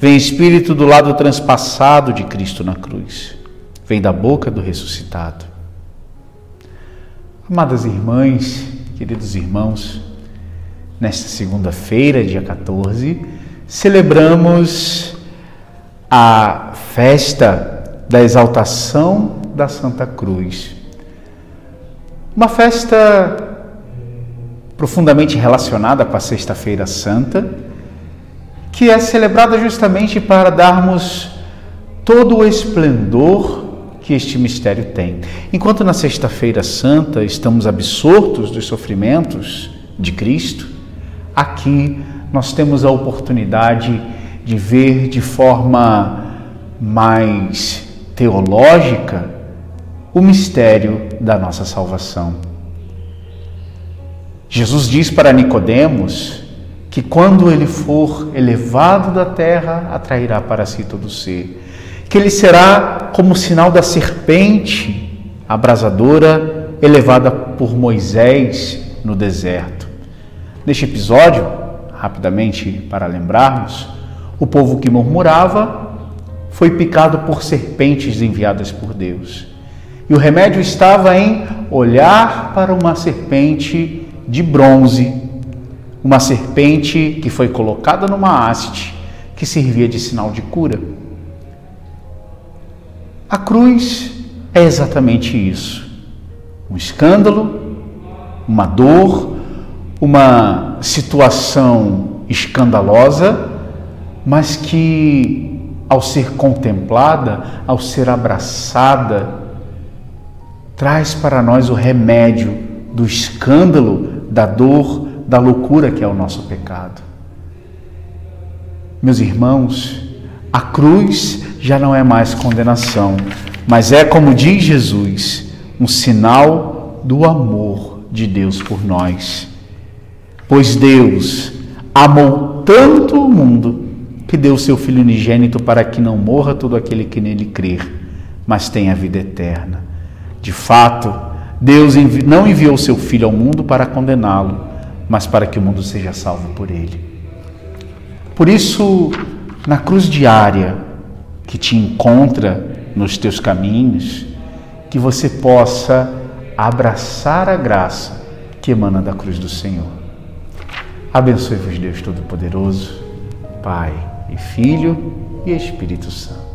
Vem Espírito do lado transpassado de Cristo na cruz. Vem da boca do ressuscitado. Amadas irmãs, queridos irmãos, nesta segunda-feira, dia 14, celebramos a festa da exaltação da Santa Cruz. Uma festa profundamente relacionada com a Sexta-feira Santa que é celebrada justamente para darmos todo o esplendor que este mistério tem. Enquanto na Sexta-feira Santa estamos absortos dos sofrimentos de Cristo, aqui nós temos a oportunidade de ver de forma mais teológica o mistério da nossa salvação. Jesus diz para Nicodemos que quando ele for elevado da terra, atrairá para si todo ser. Que ele será como o sinal da serpente abrasadora elevada por Moisés no deserto. Neste episódio, rapidamente para lembrarmos, o povo que murmurava foi picado por serpentes enviadas por Deus. E o remédio estava em olhar para uma serpente de bronze uma serpente que foi colocada numa haste que servia de sinal de cura. A cruz é exatamente isso: um escândalo, uma dor, uma situação escandalosa, mas que, ao ser contemplada, ao ser abraçada, traz para nós o remédio do escândalo, da dor, da loucura que é o nosso pecado. Meus irmãos, a cruz já não é mais condenação, mas é, como diz Jesus, um sinal do amor de Deus por nós. Pois Deus amou tanto o mundo que deu seu Filho unigênito para que não morra todo aquele que nele crer, mas tenha vida eterna. De fato, Deus não enviou seu Filho ao mundo para condená-lo, mas para que o mundo seja salvo por ele. Por isso, na cruz diária que te encontra nos teus caminhos, que você possa abraçar a graça que emana da cruz do Senhor. Abençoe-vos, Deus Todo-Poderoso, Pai e Filho e Espírito Santo.